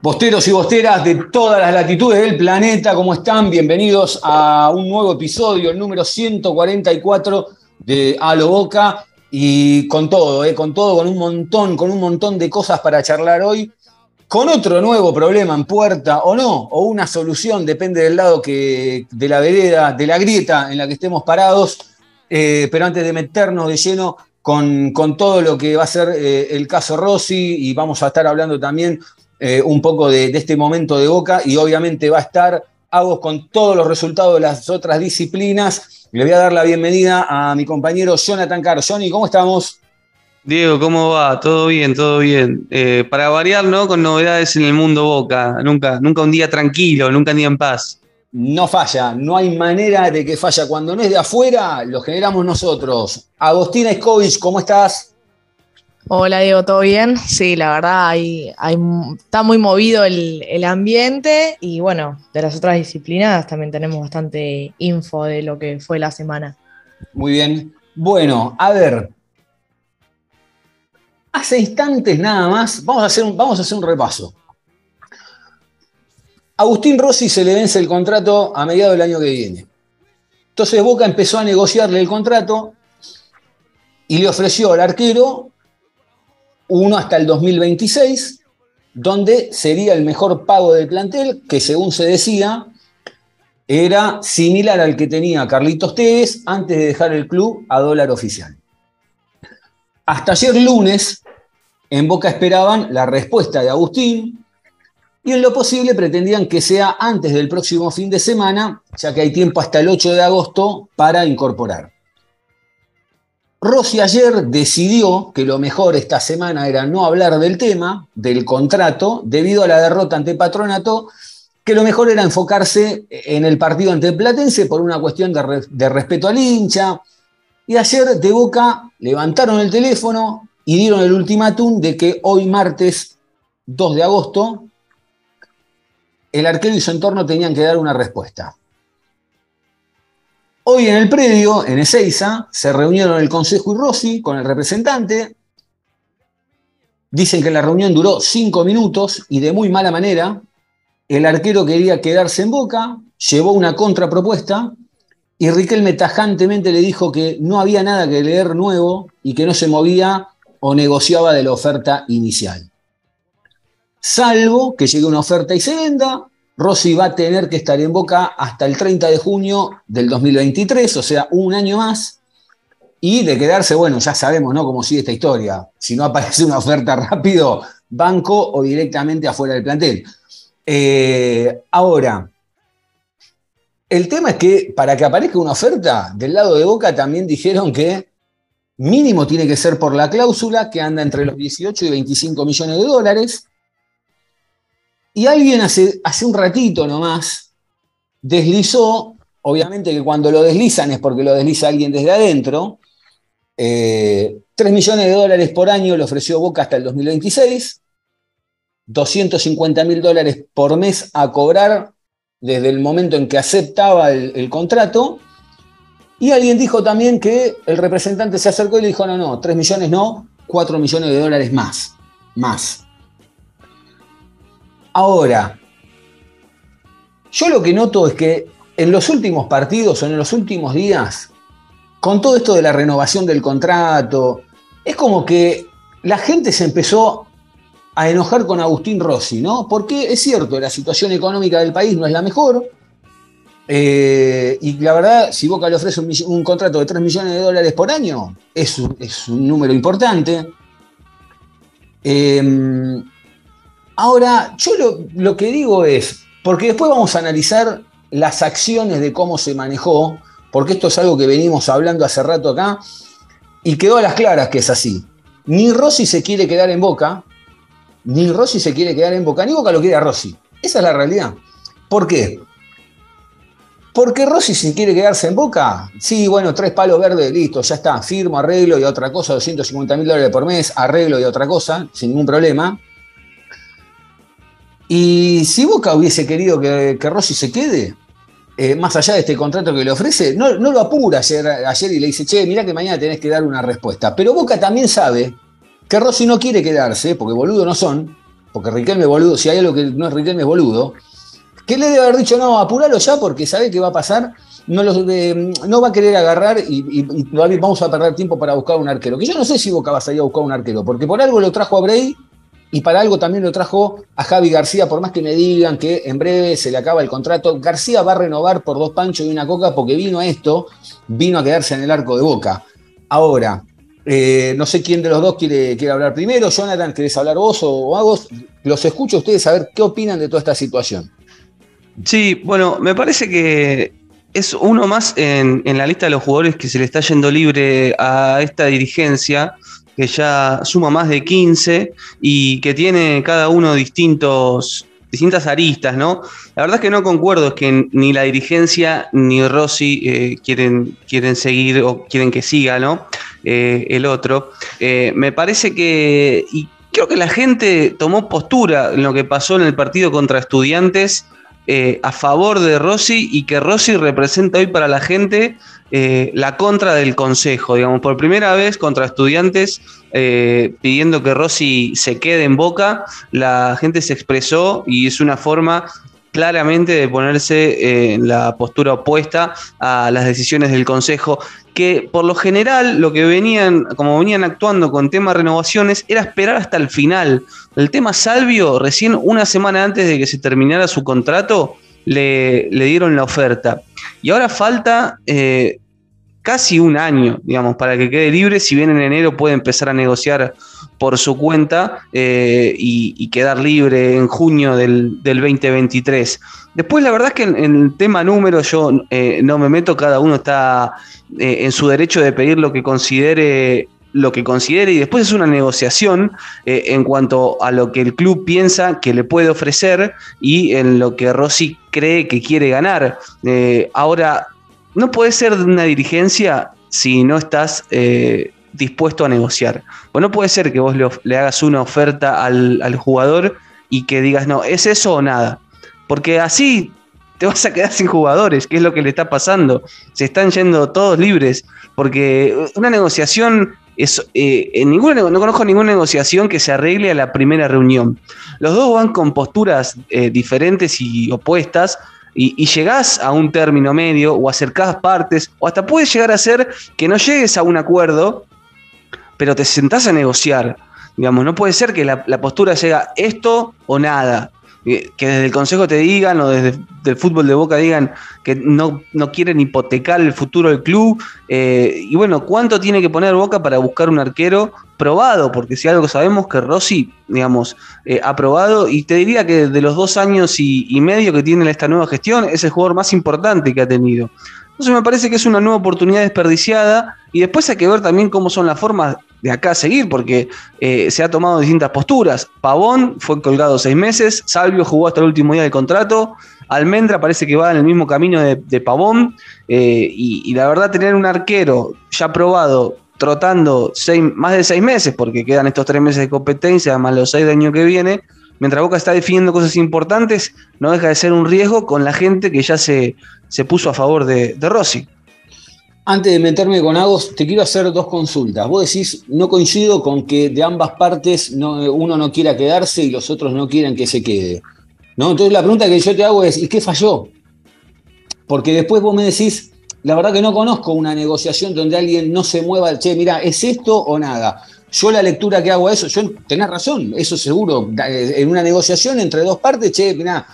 Bosteros y bosteras de todas las latitudes del planeta, ¿cómo están? Bienvenidos a un nuevo episodio, el número 144 de A lo Boca. Y con todo, ¿eh? con todo, con un montón, con un montón de cosas para charlar hoy. Con otro nuevo problema en puerta, o no, o una solución, depende del lado que, de la vereda, de la grieta en la que estemos parados. Eh, pero antes de meternos de lleno con, con todo lo que va a ser eh, el caso Rossi, y vamos a estar hablando también eh, un poco de, de este momento de Boca y obviamente va a estar Agos con todos los resultados de las otras disciplinas. Le voy a dar la bienvenida a mi compañero Jonathan Caro. Johnny, ¿cómo estamos? Diego, ¿cómo va? Todo bien, todo bien. Eh, para variar, ¿no? Con novedades en el mundo Boca. Nunca, nunca un día tranquilo, nunca un día en paz. No falla, no hay manera de que falla. Cuando no es de afuera, lo generamos nosotros. Agostina Escovich, ¿cómo estás? Hola Diego, ¿todo bien? Sí, la verdad está muy movido el, el ambiente y bueno, de las otras disciplinas también tenemos bastante info de lo que fue la semana. Muy bien. Bueno, a ver. Hace instantes nada más, vamos a hacer un, vamos a hacer un repaso. Agustín Rossi se le vence el contrato a mediados del año que viene. Entonces Boca empezó a negociarle el contrato y le ofreció al arquero uno hasta el 2026, donde sería el mejor pago del plantel, que según se decía, era similar al que tenía Carlitos Tevez antes de dejar el club a dólar oficial. Hasta ayer lunes, en Boca esperaban la respuesta de Agustín y en lo posible pretendían que sea antes del próximo fin de semana, ya que hay tiempo hasta el 8 de agosto para incorporar. Rossi ayer decidió que lo mejor esta semana era no hablar del tema, del contrato, debido a la derrota ante Patronato, que lo mejor era enfocarse en el partido ante Platense por una cuestión de, de respeto al hincha. Y ayer de Boca levantaron el teléfono y dieron el ultimátum de que hoy martes 2 de agosto el arquero y su entorno tenían que dar una respuesta. Hoy en el predio, en Ezeiza, se reunieron el Consejo y Rossi con el representante. Dicen que la reunión duró cinco minutos y de muy mala manera. El arquero quería quedarse en Boca, llevó una contrapropuesta y Riquelme tajantemente le dijo que no había nada que leer nuevo y que no se movía o negociaba de la oferta inicial. Salvo que llegue una oferta y se venda, Rossi va a tener que estar en Boca hasta el 30 de junio del 2023, o sea, un año más. Y de quedarse, bueno, ya sabemos, ¿no? Cómo sigue esta historia. Si no aparece una oferta rápido, banco o directamente afuera del plantel. Eh, ahora, el tema es que para que aparezca una oferta, del lado de Boca también dijeron que mínimo tiene que ser por la cláusula que anda entre los 18 y 25 millones de dólares. Y alguien hace, hace un ratito nomás deslizó, obviamente que cuando lo deslizan es porque lo desliza alguien desde adentro, eh, 3 millones de dólares por año le ofreció Boca hasta el 2026, 250 mil dólares por mes a cobrar desde el momento en que aceptaba el, el contrato. Y alguien dijo también que el representante se acercó y le dijo, no, no, 3 millones no, 4 millones de dólares más, más. Ahora, yo lo que noto es que en los últimos partidos o en los últimos días, con todo esto de la renovación del contrato, es como que la gente se empezó a enojar con Agustín Rossi, ¿no? Porque es cierto, la situación económica del país no es la mejor. eh, y la verdad, si Boca le ofrece un, contrato de 3 millones de dólares por año, es un, es un número importante. Eh, ahora, yo lo, que digo es, porque después vamos a analizar las acciones de cómo se manejó, porque esto es algo que venimos hablando hace rato acá, y quedó a las claras que es así. ni Rossi se quiere quedar en Boca, ni Rossi se quiere quedar en Boca, ni Boca lo quiere a Rossi. Esa es la realidad. ¿Por qué? Porque Rossi si quiere quedarse en Boca, sí, bueno, tres palos verdes, listo, ya está, firmo, arreglo y otra cosa, 250 mil dólares por mes, arreglo y otra cosa, sin ningún problema. Y si Boca hubiese querido que, Rossi se quede, eh, más allá de este contrato que le ofrece, no, lo apura ayer, y le dice, che, mira que mañana tenés que dar una respuesta. Pero Boca también sabe que Rossi no quiere quedarse, porque boludo no son, porque Riquelme es boludo, si hay algo que no es Riquelme es boludo, que le debe haber dicho, no, apuralo ya porque sabe que va a pasar, no, va a querer agarrar y, vamos a perder tiempo para buscar un arquero. Que yo no sé si Boca va a salir a buscar un arquero, porque por algo lo trajo a Bray y para algo también lo trajo a Javi García, por más que me digan que en breve se le acaba el contrato. García va a renovar por dos panchos y una coca porque vino a esto, vino a quedarse en el arco de boca. Ahora, eh, no sé quién de los dos quiere, hablar primero. Jonathan, ¿querés hablar vos o Agos? Los escucho a ustedes a ver qué opinan de toda esta situación. Sí, bueno, me parece que es uno más en la lista de los jugadores que se le está yendo libre a esta dirigencia que ya suma más de 15 y que tiene cada uno distintos, distintas aristas, ¿no? La verdad es que no concuerdo, es que ni la dirigencia ni Rossi eh, quieren, quieren seguir o quieren que siga, ¿no? Eh, el otro. Eh, me parece que, y creo que la gente tomó postura en lo que pasó en el partido contra estudiantes a favor de Rossi y que Rossi representa hoy para la gente eh, la contra del Consejo, digamos, por primera vez contra estudiantes eh, pidiendo que Rossi se quede en boca, la gente se expresó y es una forma claramente de ponerse eh, en la postura opuesta a las decisiones del Consejo, que por lo general lo que venían, como venían actuando con temas renovaciones, era esperar hasta el final. El tema Salvio, recién una semana antes de que se terminara su contrato, le, le dieron la oferta. Y ahora falta eh, casi un año, digamos, para que quede libre. Si bien en enero puede empezar a negociar por su cuenta eh, y, quedar libre en junio del, 2023. Después, la verdad es que en, el tema número yo eh, no me meto, cada uno está en su derecho de pedir lo que considere lo que considere y después es una negociación en cuanto a lo que el club piensa que le puede ofrecer y en lo que Rossi cree que quiere ganar. Eh, ahora, no puede ser una dirigencia si no estás eh, dispuesto a negociar. O no puede ser que vos le, hagas una oferta al, jugador y que digas, no, es eso o nada. Porque así te vas a quedar sin jugadores, que es lo que le está pasando. Se están yendo todos libres, porque una negociación es, eh, en ninguna, no conozco ninguna negociación que se arregle a la primera reunión. Los dos van con posturas eh, diferentes y opuestas. Y, llegás a un término medio o acercás partes, o hasta puede llegar a ser que no llegues a un acuerdo, pero te sentás a negociar. Digamos, no puede ser que la, la postura sea esto o nada que desde el consejo te digan o desde el fútbol de Boca digan que no, no quieren hipotecar el futuro del club. Eh, y bueno, ¿cuánto tiene que poner Boca para buscar un arquero probado? Porque si algo sabemos que Rossi, digamos, eh, ha probado y te diría que de los dos años y, y medio que tiene esta nueva gestión es el jugador más importante que ha tenido. Entonces me parece que es una nueva oportunidad desperdiciada y después hay que ver también cómo son las formas de acá a seguir, porque eh, se ha tomado distintas posturas. Pavón fue colgado seis meses, Salvio jugó hasta el último día del contrato, Almendra parece que va en el mismo camino de, Pavón, eh, y, la verdad tener un arquero ya probado, trotando más de seis meses, porque quedan estos tres meses de competencia, más los seis del año que viene, mientras Boca está definiendo cosas importantes, no deja de ser un riesgo con la gente que ya se, se puso a favor de Rossi. Antes de meterme con Agos, te quiero hacer dos consultas. Vos decís, no coincido con que de ambas partes uno no quiera quedarse y los otros no quieran que se quede. ¿No? Entonces la pregunta que yo te hago es, ¿y qué falló? Porque después vos me decís, la verdad que no conozco una negociación donde alguien no se mueva, che, mira, ¿es esto o nada? Yo la lectura que hago a eso, yo tenés razón, eso seguro, en una negociación entre dos partes, che, mira,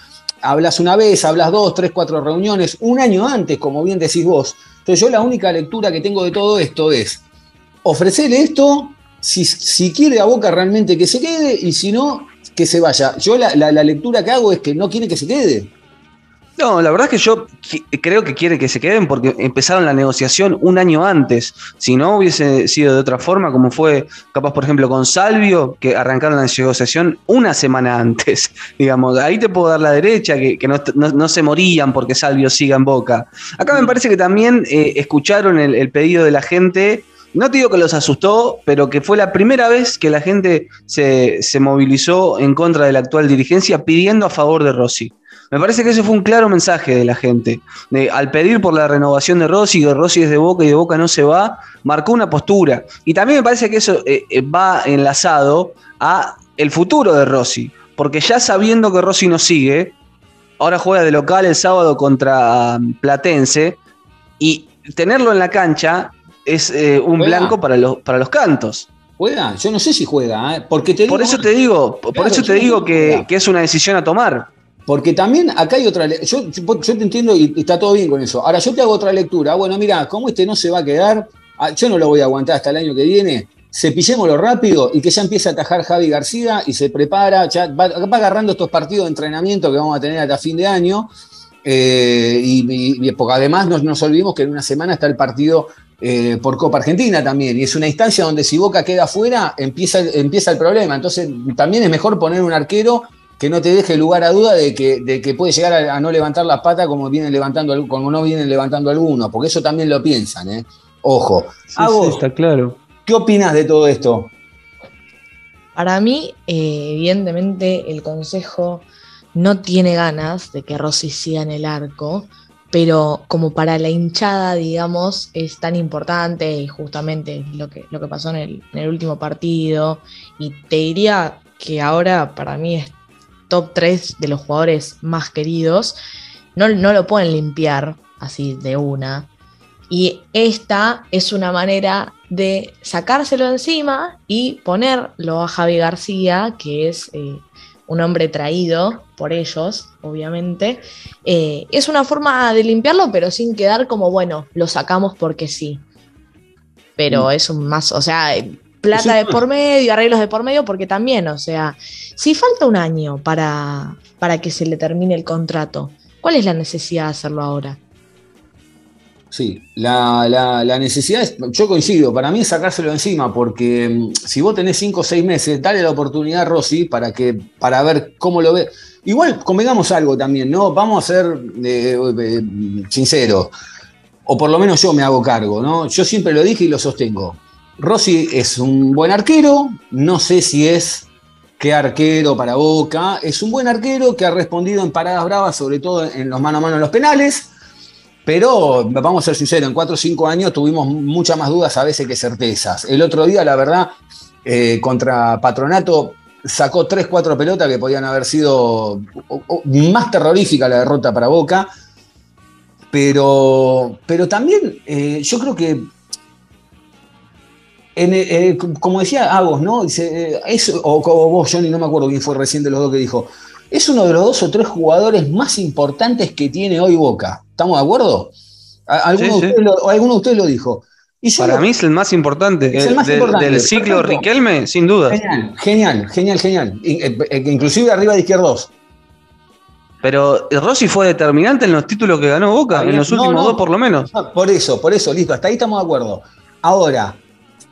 hablas una vez, hablas dos, tres, cuatro reuniones, un año antes, como bien decís vos, entonces yo la única lectura que tengo de todo esto es ofrecerle esto si, quiere a Boca realmente que se quede y si no, que se vaya. Yo la, lectura que hago es que no quiere que se quede. No, la verdad es que yo creo que quiere que se queden porque empezaron la negociación un año antes. Si no hubiese sido de otra forma, como fue capaz, por ejemplo, con Salvio, que arrancaron la negociación una semana antes. Digamos, ahí te puedo dar la derecha, que, que no, no- no se morían porque Salvio siga en boca. Acá me parece que también eh, escucharon el, el pedido de la gente. No te digo que los asustó, pero que fue la primera vez que la gente se, se movilizó en contra de la actual dirigencia pidiendo a favor de Rossi. Me parece que ese fue un claro mensaje de la gente. De- al pedir por la renovación de Rossi, que Rossi es de Boca y de Boca no se va, marcó una postura. Y también me parece que eso eh, eh, va enlazado a el futuro de Rossi. Porque ya sabiendo que Rossi no sigue, ahora juega de local el sábado contra um, Platense, y tenerlo en la cancha es eh, un Juega. blanco para los, para los cantos. ¿Juega? Yo no sé si juega, ¿eh? porque te Por digo eso te digo, por eso te digo que es una decisión a tomar. Porque también acá hay otra. Yo, yo, te entiendo y está todo bien con eso. Ahora yo te hago otra lectura. Bueno, mira, como este no se va a quedar, ah, yo no lo voy a aguantar hasta el año que viene. Cepillémoslo rápido y que ya empiece a atajar Javi García y se prepara, ya va, agarrando estos partidos de entrenamiento que vamos a tener hasta fin de año. Eh, y, porque además no nos olvidemos que en una semana está el partido eh, por Copa Argentina también. Y es una instancia donde si Boca queda afuera, empieza, empieza el problema. Entonces también es mejor poner un arquero que no te deje lugar a duda de que, de que puede llegar a, a no levantar la pata como vienen levantando al- como no vienen levantando algunos, porque eso también lo piensan, ¿eh? Ojo. Claro. ¿qué opinas de todo esto? Para mí, eh, evidentemente, el Consejo no tiene ganas de que Rossi siga en el arco, pero como para la hinchada, digamos, es tan importante y justamente lo que, lo que pasó en el, en el último partido. Y te diría que ahora para mí es top 3 de los jugadores más queridos. No, no lo pueden limpiar así de una. Y esta es una manera de sacárselo encima y ponerlo a Javi García, que es eh, un hombre traído por ellos, obviamente. Eh, es una forma de limpiarlo, pero sin quedar como, bueno, lo sacamos porque sí. Pero Mm. es un más, o sea, plata de por medio, arreglos de por medio, porque también, o sea, si falta un año para, para que se le termine el contrato, ¿cuál es la necesidad de hacerlo ahora? Sí, la, la- la necesidad es, yo coincido, para mí es sacárselo encima, porque mm, si vos tenés 5 o 6 meses, dale la oportunidad a Rossi para, que, para ver cómo lo ve. Igual, convengamos algo también, ¿no? Vamos a ser eh, eh, sinceros, o por lo menos yo me hago cargo, ¿no? Yo siempre lo dije y lo sostengo. Rossi es un buen arquero, no sé si es qué arquero para Boca, es un buen arquero que ha respondido en paradas bravas, sobre todo en los mano a mano en los penales. Pero vamos a ser sinceros, en 4 o 5 años tuvimos muchas más dudas a veces que certezas. El otro día, la verdad, eh, contra Patronato sacó 3, 4 pelotas que podían haber sido más terrorífica la derrota para Boca. Pero, pero también eh, yo creo que, en, eh, como decía Agos, ¿no? Dice, eh, es, o, o vos, Johnny, no me acuerdo quién fue recién de los dos que dijo, es uno de los dos o tres jugadores más importantes que tiene hoy Boca. ¿Estamos de acuerdo? ¿Alguno, Sí, de, sí. ustedes lo, alguno de ustedes lo dijo. Y Para lo- mí es el más importante. Es el eh, más del, importante, del ciclo. Riquelme, sin duda. Genial, genial, genial, genial. In- eh, eh, Inclusive arriba de izquierdos. Pero Rossi fue determinante en los títulos que ganó Boca, en los últimos no. dos por lo menos. No, Por eso, por eso, listo, hasta ahí estamos de acuerdo. Ahora,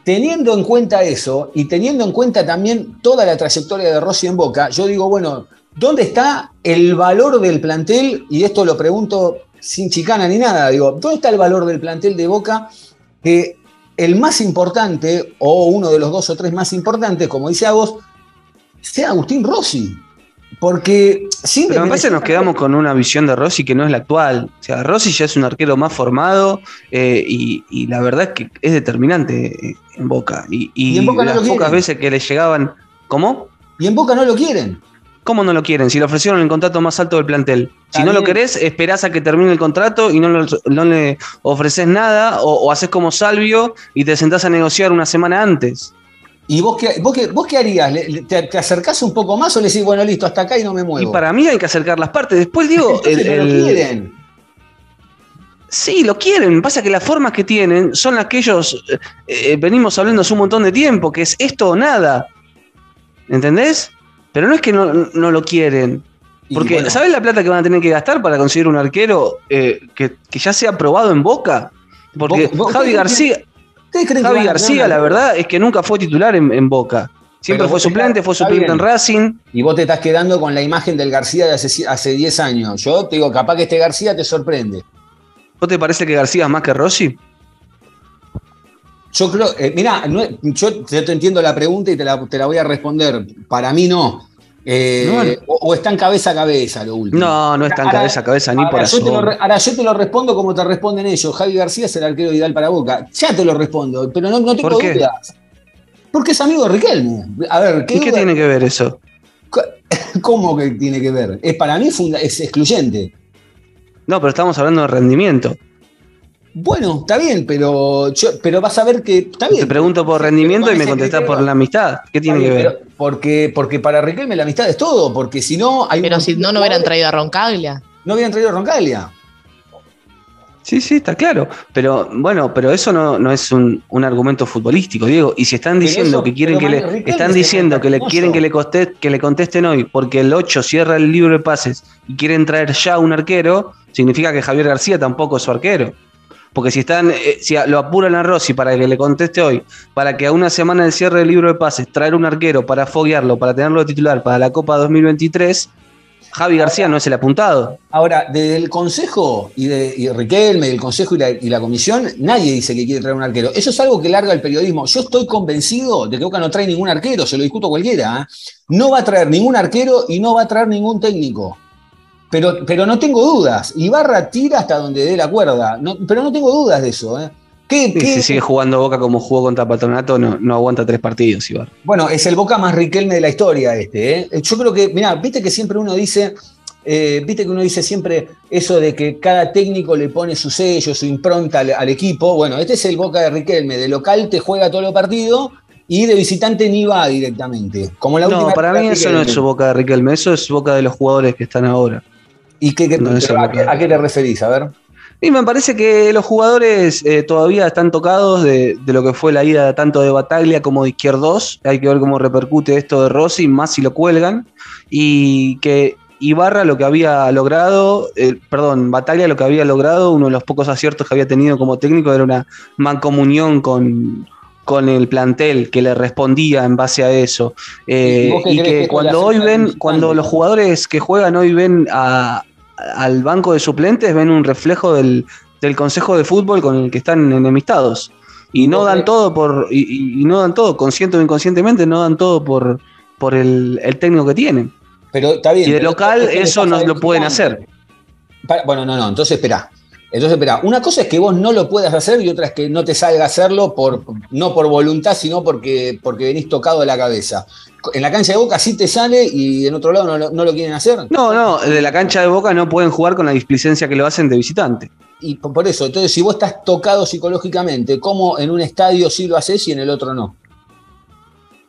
teniendo en cuenta eso y teniendo en cuenta también toda la trayectoria de Rossi en Boca, yo digo, bueno, ¿dónde está el valor del plantel? Y esto lo pregunto sin chicana ni nada, digo, ¿dónde está el valor del plantel de Boca? Que el más importante, o uno de los dos o tres más importantes, como dice Agos, sea Agustín Rossi. Porque sin Pero me parece que nos quedamos con una visión de Rossi que no es la actual. O sea, Rossi ya es un arquero más formado eh, y, y la verdad es que es determinante eh, en Boca. Y, y Y en Boca no las lo pocas veces que le llegaban. ¿Cómo? Y en Boca no lo quieren. ¿Cómo no lo quieren? Si le ofrecieron el contrato más alto del plantel. Si no lo querés, esperás a que termine el contrato y no, lo- no le ofreces nada o, o haces como Salvio y te sentás a negociar una semana antes. ¿Y vos qué, vos qué, vos qué harías? ¿Le- le- te, te acercás un poco más o le decís, bueno, listo, hasta acá y no me muevo? Y para mí hay que acercar las partes. Después digo, el- no lo el- quieren. Sí, lo quieren. Pasa que las formas que tienen son las que ellos eh, eh, venimos hablando hace un montón de tiempo, que es esto o nada. ¿Entendés? Pero no es que no, no lo quieren. Porque, bueno, ¿sabes la plata que van a tener que gastar para conseguir un arquero eh, que, que ya sea aprobado en Boca? Porque ¿Vos- vos Javi García, ¿ustedes creen que Javi tener García, la verdad es que nunca fue titular en, en Boca. Siempre fue suplente, está- fue suplente en Racing. Y vos te estás quedando con la imagen del García de hace, hace 10 años. Yo te digo, capaz que este García te sorprende. ¿Vos te parece que García es más que Rossi? Yo creo, eh, mirá, no- yo te, te entiendo la pregunta y te la, te la voy a responder. Para mí no. Eh. O, o está en cabeza a cabeza lo último. No, no es tan Ahora- cabeza a cabeza ni por asomo. ahora yo te lo respondo como te responden ellos. Javi García es el arquero ideal para Boca. Ya te lo respondo, pero no, no tengo ¿Por qué? dudas. Porque es amigo de Riquelme. A ver, ¿qué, ¿Y qué tiene que ver eso? ¿cómo que tiene que ver? Es para mí es excluyente. No, pero estamos hablando de rendimiento. Bueno, está bien, pero, yo- pero vas a ver que está bien. Te pregunto por rendimiento y me contestás por la amistad. ¿Qué tiene que ver? pero porque, porque para Riquelme la amistad es todo, porque si no hay un Pero si no, no hubieran traído a Roncaglia. No hubieran traído a Roncaglia. Sí, sí, está claro. Pero bueno, pero eso no, no es un, un argumento futbolístico, Diego. Y si están diciendo eso- que quieren que le, Riquelme están es diciendo que le quieren que le, coste- que le contesten hoy, porque el 8 cierra el libro de pases y quieren traer ya un arquero, significa que Javier García tampoco es su arquero. Porque si están, eh, si lo apuran a Rossi para que le conteste hoy, para que a una semana del cierre del libro de pases traer un arquero para foguearlo, para tenerlo de titular para la Copa 2023, Javi García no es el apuntado. Ahora, desde el Consejo y de y Riquelme, el Consejo y la, y la Comisión, nadie dice que quiere traer un arquero. Eso es algo que larga el periodismo. Yo estoy convencido de que Boca no trae ningún arquero, se lo discuto a cualquiera. ¿eh? No va a traer ningún arquero y no va a traer ningún técnico. Pero, pero no tengo dudas. Ibarra tira hasta donde dé la cuerda. No- pero no tengo dudas de eso. ¿eh? ¿Qué- si sigue jugando Boca como jugó contra Patronato, no, no aguanta tres partidos, Ibar. Bueno, es el Boca más Riquelme de la historia este. ¿eh? Yo creo que, mirá, viste que siempre uno dice, eh, viste que uno dice siempre eso de que cada técnico le pone su sello, su impronta al, al equipo. Bueno, este es el Boca de Riquelme. De local te juega todos los partidos y de visitante ni va directamente. Como la No, última para mí eso no es su Boca de Riquelme, eso es Boca de los jugadores que están ahora. ¿Y qué, No, a, qué, a qué te referís? A ver. Y me parece que los jugadores eh, todavía están tocados de, de lo que fue la ida tanto de Bataglia como de Izquierdos. Hay que ver cómo repercute esto de Rossi, más si lo cuelgan. Y que Ibarra lo que había logrado, eh, perdón, Bataglia lo que había logrado, uno de los pocos aciertos que había tenido como técnico era una mancomunión con, con el plantel que le respondía en base a eso. Eh, ¿Y crees que cuando hoy ven, cuando los jugadores que juegan hoy ven a, al banco de suplentes, ven un reflejo del, del consejo de fútbol con el que están enemistados. Y no ¿Vos dan todo por, y, no dan todo, consciente o inconscientemente, no dan todo por, por el, el técnico que tienen. Pero está bien. Y de local eso no lo pueden hacer. Para- bueno, no, no, entonces espera. Entonces, espera, una cosa es que vos no lo puedas hacer y otra es que no te salga a hacerlo por, no por voluntad, sino porque, porque venís tocado de la cabeza. En la cancha de Boca sí te sale y en otro lado no lo, no lo quieren hacer. No, no, de la cancha de Boca no pueden jugar con la displicencia que lo hacen de visitante. Y por eso, entonces, si vos estás tocado psicológicamente, ¿cómo en un estadio sí lo haces y en el otro no?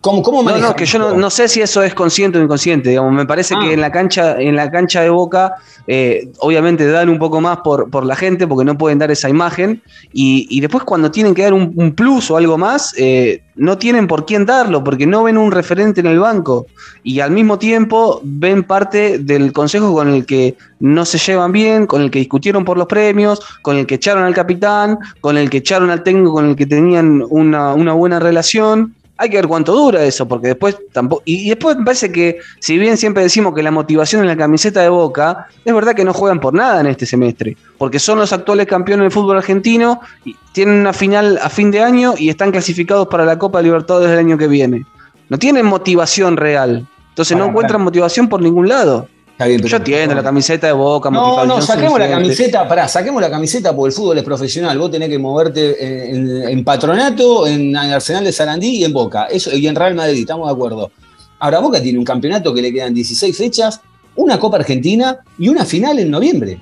¿Cómo, cómo No, no, que yo no, no sé si eso es consciente o inconsciente. Digamos, me parece Ah. que en la cancha, en la cancha de Boca, eh, obviamente dan un poco más por, por la gente, porque no pueden dar esa imagen. Y, y después cuando tienen que dar un, un plus o algo más, eh, no tienen por quién darlo, porque no ven un referente en el banco. Y al mismo tiempo ven parte del consejo con el que no se llevan bien, con el que discutieron por los premios, con el que echaron al capitán, con el que echaron al técnico con el que tenían una, una buena relación. Hay que ver cuánto dura eso, porque después tampoco. Y, y después me parece que, si bien siempre decimos que la motivación en la camiseta de Boca, es verdad que no juegan por nada en este semestre, porque son los actuales campeones del fútbol argentino, y tienen una final a fin de año y están clasificados para la Copa Libertadores del año que viene. No tienen motivación real. Entonces no encuentran motivación por ningún lado. Está bien, pero- Yo entiendo la camiseta de Boca, No, no, saquemos la camiseta, pará, saquemos la camiseta porque el fútbol es profesional. Vos tenés que moverte en, en- en Patronato, en Arsenal de Sarandí y en Boca. Eso, y en Real Madrid, estamos de acuerdo. Ahora Boca tiene un campeonato que le quedan 16 fechas, una Copa Argentina y una final en noviembre.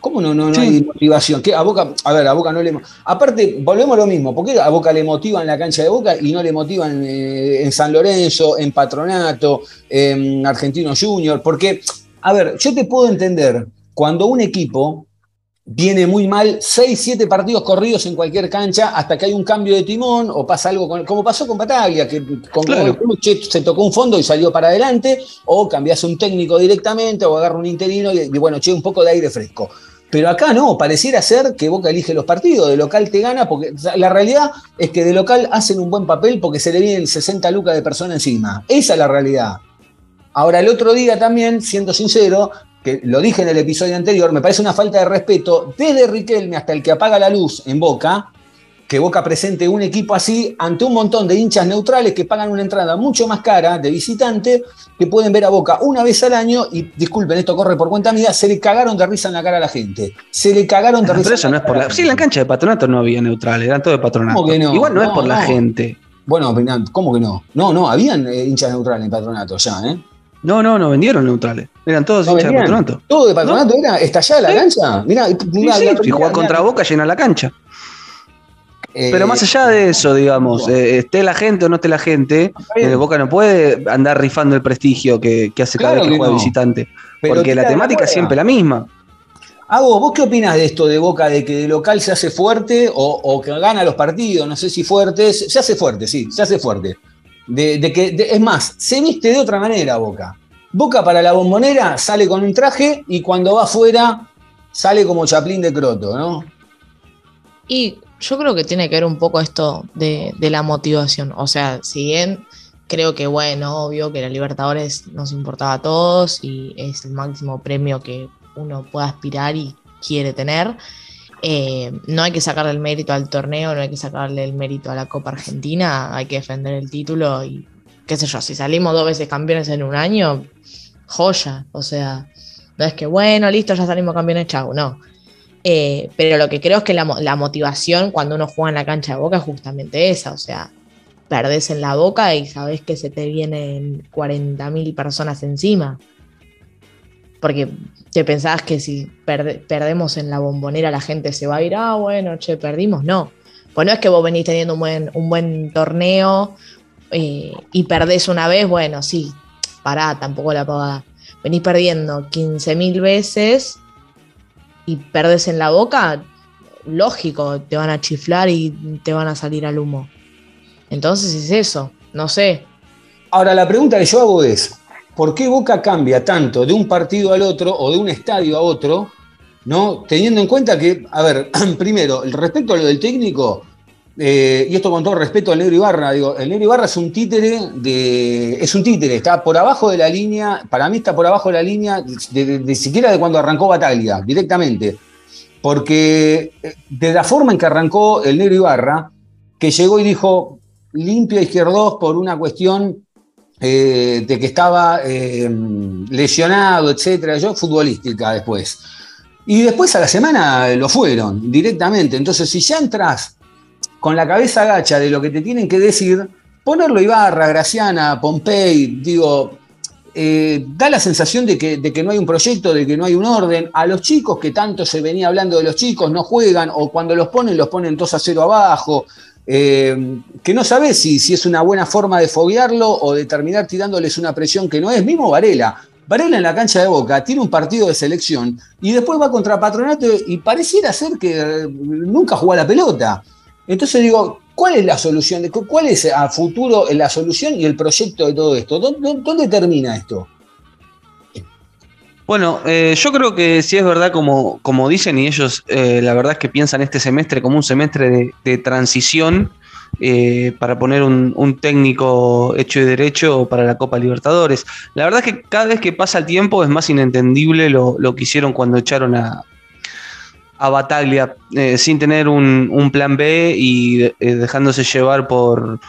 ¿Cómo no, no, no Sí. hay motivación? ¿Qué? A Boca, a ver, a Boca no le. Aparte, volvemos a lo mismo. ¿Por qué a Boca le motivan la cancha de Boca y no le motivan eh, en San Lorenzo, en Patronato, en Argentino Junior? Porque, a ver, yo te puedo entender cuando un equipo viene muy mal 6, 7 partidos corridos en cualquier cancha hasta que hay un cambio de timón o pasa algo con- como pasó con Bataglia, que con Claro. Cruchet se tocó un fondo y salió para adelante, o cambias un técnico directamente o agarra un interino y, y bueno, che, un poco de aire fresco. Pero acá no, pareciera ser que Boca elige los partidos, de local te gana, porque la realidad es que de local hacen un buen papel porque se le vienen 60 lucas de persona encima. Esa es la realidad. Ahora, el otro día también, siendo sincero, que lo dije en el episodio anterior, me parece una falta de respeto desde Riquelme hasta el que apaga la luz en Boca, que Boca presente un equipo así ante un montón de hinchas neutrales que pagan una entrada mucho más cara de visitante, que pueden ver a Boca una vez al año y, disculpen, esto corre por cuenta mía, se le cagaron de risa en la cara a la gente. Se le cagaron de Ah, risa pero eso en no es por la. Sí, en la cancha de patronato no había neutral, eran todo de patronato. ¿Cómo que no? Igual no, es No, por la no. gente. Bueno, ¿cómo que no? No, no, habían eh, hinchas neutrales en patronato ya, ¿eh? No, no, no vendieron neutrales. Eran todos ¿No hinchas de patronato. ¿Todo de patronato era? ¿Estallada la cancha? Mirá, mirá, sí, si jugás contra Boca, llena la cancha. Eh, Pero más allá de eso, digamos, eh, esté la gente o no esté la gente, eh, Boca no puede andar rifando el prestigio que, que hace cada vez que que juega no. visitante. pero porque la temática es siempre la misma. Hago, ¿vos qué opinas de esto de Boca, de que de local se hace fuerte o, o que gana los partidos? No sé si fuerte, se hace fuerte, sí, se hace fuerte. De, que, de- es más, se viste de otra manera Boca. Boca para la bombonera sale con un traje y cuando va afuera sale como chaplín de croto, ¿no? Y yo creo que tiene que ver un poco esto de, de la motivación. O sea, si bien creo que, bueno, obvio que la Libertadores nos importaba a todos y es el máximo premio que uno pueda aspirar y quiere tener, eh, no hay que sacarle el mérito al torneo, no hay que sacarle el mérito a la Copa Argentina, hay que defender el título y qué sé yo, si salimos dos veces campeones en un año, joya. O sea, no es que, bueno, listo, ya salimos campeones, chau, no. Eh, pero lo que creo es que la, mo- la motivación cuando uno juega en la cancha de boca es justamente esa, o sea, perdés en la boca y sabés que se te vienen 40.000 personas encima. Porque te pensabas que si perde- perdemos en la bombonera la gente se va a ir, ah, bueno, che, perdimos. No. Pues no es que vos venís teniendo un buen, un buen torneo eh, y perdés una vez, bueno, sí, pará, tampoco la pagada. Venís perdiendo 15.000 veces y perdes en la boca, lógico, te van a chiflar y te van a salir al humo. Entonces es eso, no sé. Ahora, la pregunta que yo hago es, ¿por qué Boca cambia tanto de un partido al otro o de un estadio a otro? ¿no? Teniendo en cuenta que, a ver, primero, respecto a lo del técnico, eh, y esto con todo respeto al Negro Ibarra, digo, el Negro Ibarra es un títere. Es un títere, está por abajo de la línea, para mí está por abajo de la línea, de, siquiera de cuando arrancó Bataglia, directamente. Porque eh, de la forma en que arrancó el Negro Ibarra, que llegó y dijo limpio izquierdos por una cuestión eh, de que estaba eh, lesionado, etcétera, yo futbolística después. Y después a la semana lo fueron directamente. Entonces, si ya entras con la cabeza gacha de lo que te tienen que decir, ponerlo Ibarra, Graciana, Pompey, digo, eh, da la sensación de que, de que no hay un proyecto, de que no hay un orden. A los chicos que tanto se venía hablando de los chicos no juegan, o cuando los ponen, los ponen 2 a 0 abajo. Eh, que no sabes si, si es una buena forma de foguearlo o de terminar tirándoles una presión que no es. Mismo Varela. Varela en la cancha de Boca tiene un partido de selección y después va contra Patronato y pareciera ser que eh, nunca jugó a la pelota. Entonces digo, ¿cuál es la solución? ¿Cuál es a futuro la solución y el proyecto de todo esto? ¿Dónde, dónde termina esto? Bueno, eh, yo creo que sí es verdad como, como dicen y ellos eh, la verdad es que piensan este semestre como un semestre de, transición eh, para poner un, un técnico hecho y derecho para la Copa Libertadores. La verdad es que cada vez que pasa el tiempo es más inentendible lo, lo que hicieron cuando echaron a, a Bataglia eh, sin tener un, un plan B y eh, dejándose llevar por,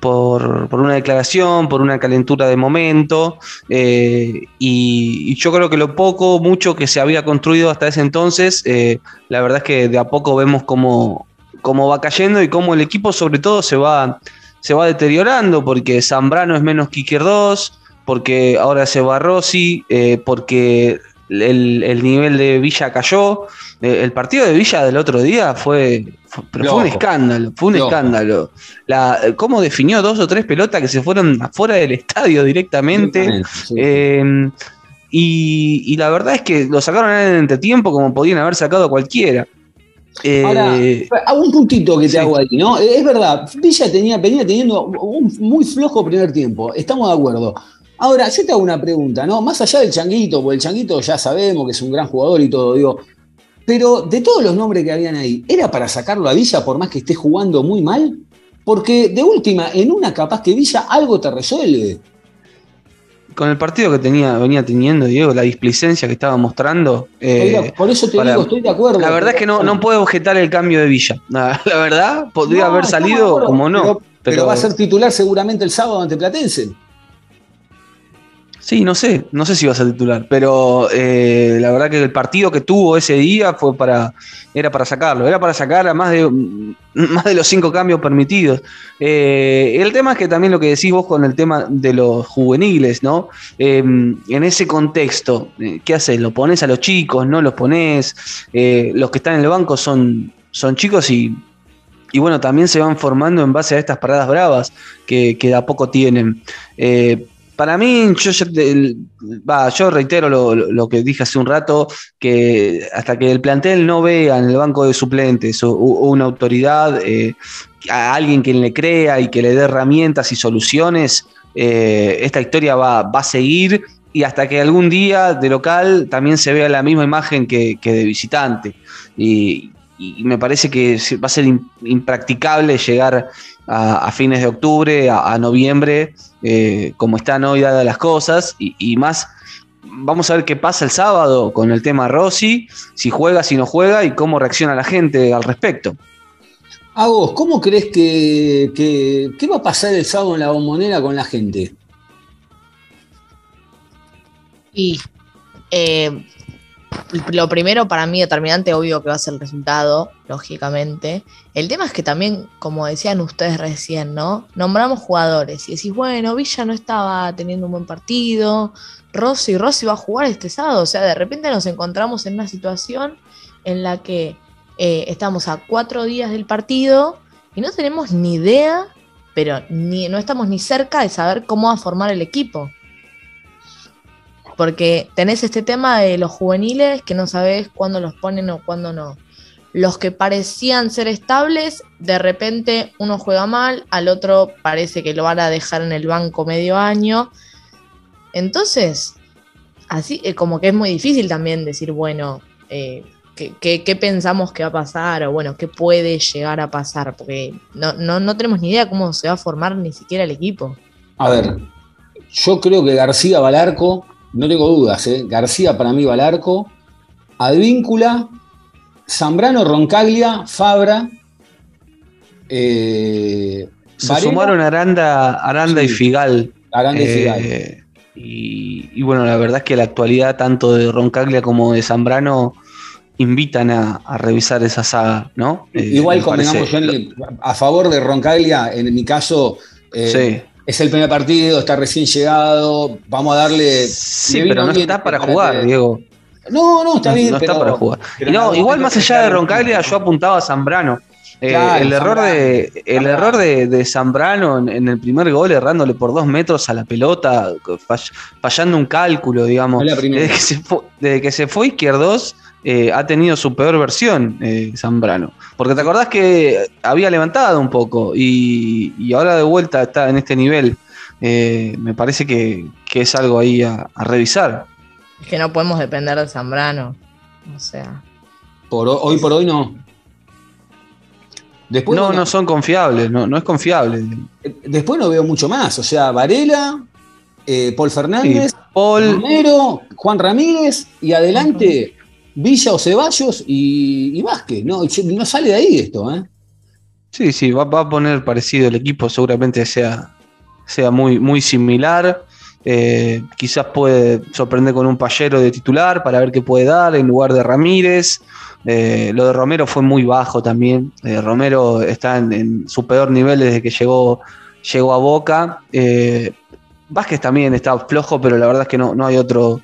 por, por una declaración, por una calentura de momento. eh, y, yo creo que lo poco, mucho que se había construido hasta ese entonces, eh, la verdad es que de a poco vemos cómo, cómo va cayendo y cómo el equipo sobre todo se va, se va deteriorando, porque Zambrano es menos que Izquierdos, porque ahora se va Rossi, eh, porque el, el nivel de Villa cayó. Eh, el partido de Villa del otro día fue, fue- fue un escándalo, fue un Loco. escándalo. La, cómo definió dos o tres pelotas que se fueron afuera del estadio directamente. Sí. Eh, y, y la verdad es que lo sacaron en el entretiempo como podían haber sacado cualquiera. Eh, Ahora, hago un puntito que te sí. hago ahí, ¿no? Es verdad, Villa tenía, venía teniendo un muy flojo primer tiempo, estamos de acuerdo. Ahora, yo te hago una pregunta, ¿no? Más allá del Changuito, porque el Changuito ya sabemos que es un gran jugador y todo, digo, pero de todos los nombres que habían ahí, ¿era para sacarlo a Villa por más que esté jugando muy mal? Porque de última, en una capaz que Villa algo te resuelve. con el partido que tenía, venía teniendo, Diego, la displicencia que estaba mostrando. eh, Oiga, por eso te para- digo, estoy de acuerdo. la verdad es que no, no puedo objetar el cambio de Villa. La, la verdad, podría No, haber salido acuerdo, como no. Pero, Pero, pero va a ser titular seguramente el sábado ante Platense. Sí, no sé, no sé si va a titular, pero eh, la verdad que el partido que tuvo ese día fue para, era para sacarlo, era para sacar a más de, más de los cinco cambios permitidos. Eh, el tema es que también lo que decís vos con el tema de los juveniles, ¿no? Eh, en ese contexto, eh, ¿qué haces? ¿Lo pones a los chicos? ¿No los pones? Los que están en el banco son, son chicos y, y bueno, también se van formando en base a estas paradas bravas que, que de a poco tienen. Eh, para mí, yo, reitero lo, que dije hace un rato, que hasta que el plantel no vea en el banco de suplentes o- una autoridad, eh, a alguien que le crea y que le dé herramientas y soluciones, eh, esta historia va, va a seguir y hasta que algún día de local también se vea la misma imagen que, de visitante. Y, me parece que va a ser im- impracticable llegar a, fines de octubre, a noviembre, eh, como están hoy dadas las cosas, y, y más, vamos a ver qué pasa el sábado con el tema Rossi, si juega, si no juega, y cómo reacciona la gente al respecto. A vos, ¿cómo crees que, que- qué va a pasar el sábado en la bombonera con la gente? Y eh, lo primero para mí determinante, obvio que va a ser el resultado, lógicamente. El tema es que también, como decían ustedes recién, ¿no? Nombramos jugadores y decís, bueno, Villa no estaba teniendo un buen partido, Rossi, Rossi va a jugar este sábado. O sea, de repente nos encontramos en una situación en la que eh, estamos a cuatro días del partido y no tenemos ni idea, pero ni, no estamos ni cerca de saber cómo va a formar el equipo porque tenés este tema de los juveniles que no sabés cuándo los ponen o cuándo no. Los que parecían ser estables, de repente uno juega mal, al otro parece que lo van a dejar en el banco medio año. Entonces, así eh, como que es muy difícil también decir, bueno, eh, ¿qué, pensamos que va a pasar? O bueno, ¿qué puede llegar a pasar? Porque no, no, no tenemos ni idea cómo se va a formar ni siquiera el equipo. A ver, yo creo que García va al arco, no tengo dudas, ¿eh? García para mí va al arco, Advíncula, Zambrano, Roncaglia, Fabra, eh, Se Varela, sumaron Aranda, Aranda y. Figal. Aranda y Eh, Figal. y, y bueno, la verdad es que la actualidad tanto de Roncaglia como de Zambrano invitan a, a revisar esa saga, ¿no? Eh, Igual convengamos, a favor de Roncaglia, en mi caso, sí, es el primer partido, está recién llegado, vamos a darle... sí pero no está para jugar, que- Diego. No, no, está No, bien, no está pero- para jugar. pero no, igual más allá de Roncaglia, yo apuntaba a Zambrano. Eh, Claro, el error Zambrano. de el Zambrano. error de, de Zambrano en, en el primer gol errándole por dos metros a la pelota fall- fallando un cálculo digamos No es la primera. desde que se fue, desde que se fue Izquierdos eh, ha tenido su peor versión eh, Zambrano porque te acordás que había levantado un poco y, y ahora de vuelta está en este nivel Eh, me parece que, que es algo ahí a, a revisar Es que no podemos depender de Zambrano. O sea. Por ho- hoy por hoy no. Después no, bueno, no son confiables, no, no es confiable. Después no veo mucho más. O sea, Varela, eh, Paul Fernández, Sí, Paul, Romero, Juan Ramírez y adelante Villa o Ceballos y, y Vázquez. No, no sale de ahí esto, ¿eh? sí, sí, va, a poner parecido el equipo, seguramente sea, sea muy, muy similar. Eh, quizás puede sorprender con un payero de titular para ver qué puede dar en lugar de Ramírez. Eh, lo de Romero fue muy bajo también. Eh, Romero está en, su peor nivel desde que llegó, llegó a Boca. Vázquez también está flojo, pero la verdad es que no, no hay otro,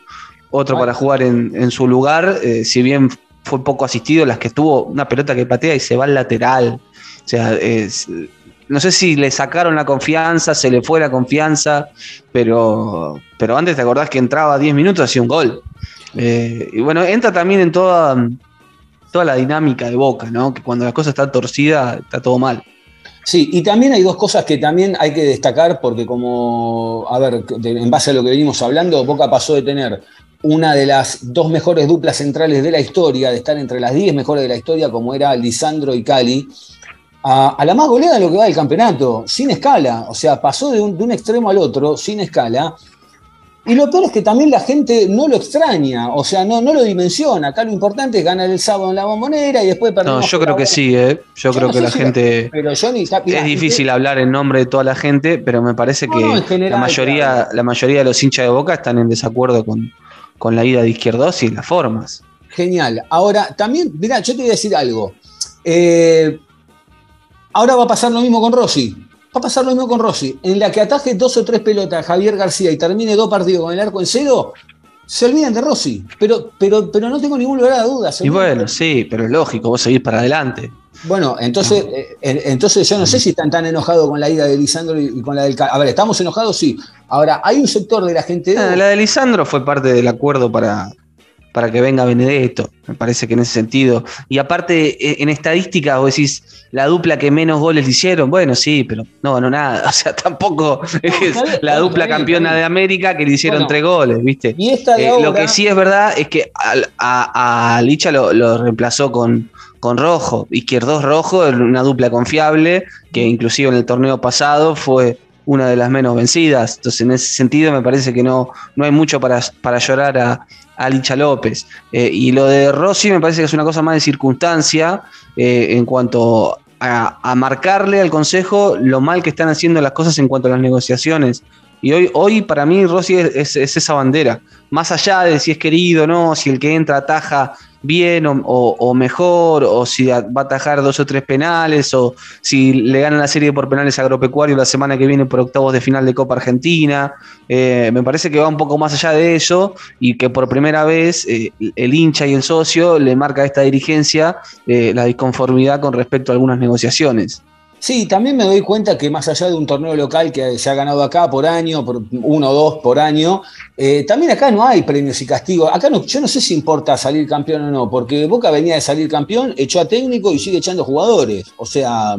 otro para jugar en, en su lugar. Eh, si bien fue poco asistido, las que tuvo una pelota que patea y se va al lateral. O sea, es- no sé si le sacaron la confianza, se le fue la confianza, pero, pero antes te acordás que entraba 10 minutos, hacía un gol. Eh, y bueno, entra también en toda, toda la dinámica de Boca, ¿no? Que cuando la cosa está torcida, está todo mal. Sí, y también hay dos cosas que también hay que destacar, porque como, a ver, en base a lo que venimos hablando, Boca pasó de tener una de las dos mejores duplas centrales de la historia, de estar entre las 10 mejores de la historia, como era Lisandro y Cali, a, a la más goleada en lo que va del campeonato, sin escala. O sea, pasó de un, de un extremo al otro, sin escala. Y lo peor es que también la gente no lo extraña, o sea, no, no lo dimensiona. Acá lo importante es ganar el sábado en la bombonera y después No, perdemos yo creo que sí, ¿eh? Yo, Yo creo no que la si- gente... Pero Johnny, está- mirá, Es difícil hablar en nombre de toda la gente, pero me parece No, que no, general, la, mayoría, claro. la mayoría de los hinchas de Boca están en desacuerdo con, con la ida de Izquierdos y las formas. Genial. Ahora, también, mirá, yo te voy a decir algo. Eh, ahora va a pasar lo mismo con Rossi. Va a pasar lo mismo con Rossi. En la que ataje dos o tres pelotas a Javier García y termine dos partidos con el arco en cero, se olvidan de Rossi. Pero, pero, pero no tengo ningún lugar a duda. se Y olvidan bueno, de- sí, pero es lógico, vos seguís para adelante. Bueno, entonces, eh, eh, entonces yo no sé si están tan enojados con la ida de Lisandro y con la del... A ver, ¿estamos enojados? Sí. Ahora, hay un sector de la gente... de Ah, la de Lisandro fue parte del acuerdo para, para que venga Benedetto, me parece que en ese sentido. Y aparte, e- en estadística, vos decís, la dupla que menos goles le hicieron, bueno, sí, pero no ganó nada. O sea, tampoco es la dupla campeona de América que le hicieron tres goles, ¿viste? Y esta Eh, lo que sí es verdad es que al- a, a Licha lo, lo reemplazó con, con Rojo, Izquierdos Rojo, una dupla confiable, que inclusive en el torneo pasado fue una de las menos vencidas. Entonces, en ese sentido, me parece que no, no hay mucho para, para llorar a, a Licha López. Eh, y lo de Rossi me parece que es una cosa más de circunstancia eh, en cuanto a, a marcarle al Consejo lo mal que están haciendo las cosas en cuanto a las negociaciones. Y hoy, hoy para mí Rossi es, es- es esa bandera. Más allá de si es querido o no, si el que entra ataja bien o, mejor, o si va a atajar dos o tres penales, o si le ganan la serie por penales agropecuario la semana que viene por octavos de final de Copa Argentina. Eh, me parece que va un poco más allá de eso y que por primera vez eh, el hincha y el socio le marca a esta dirigencia eh, la disconformidad con respecto a algunas negociaciones. Sí, también me doy cuenta que más allá de un torneo local que se ha ganado acá por año, por uno o dos por año, eh, también acá no hay premios y castigos. Acá no, yo no sé si importa salir campeón o no, porque Boca venía de salir campeón, echó a técnico y sigue echando jugadores. O sea,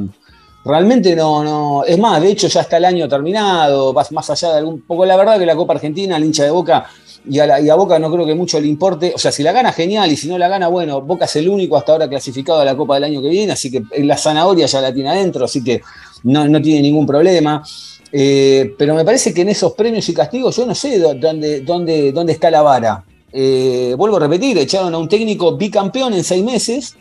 realmente no, no. Es más, de hecho ya está el año terminado, vas más allá de algún poco. La verdad que la Copa Argentina, al hincha de Boca y a, la- y a Boca no creo que mucho le importe. O sea, si la gana, genial, y si no la gana, bueno, Boca es el único hasta ahora clasificado a la Copa del año que viene, así que la zanahoria ya la tiene adentro, así que no, no tiene ningún problema. Eh, pero me parece que en esos premios y castigos yo no sé dó- dónde, dónde, dónde está la vara. Eh, vuelvo a repetir, echaron a un técnico bicampeón en seis meses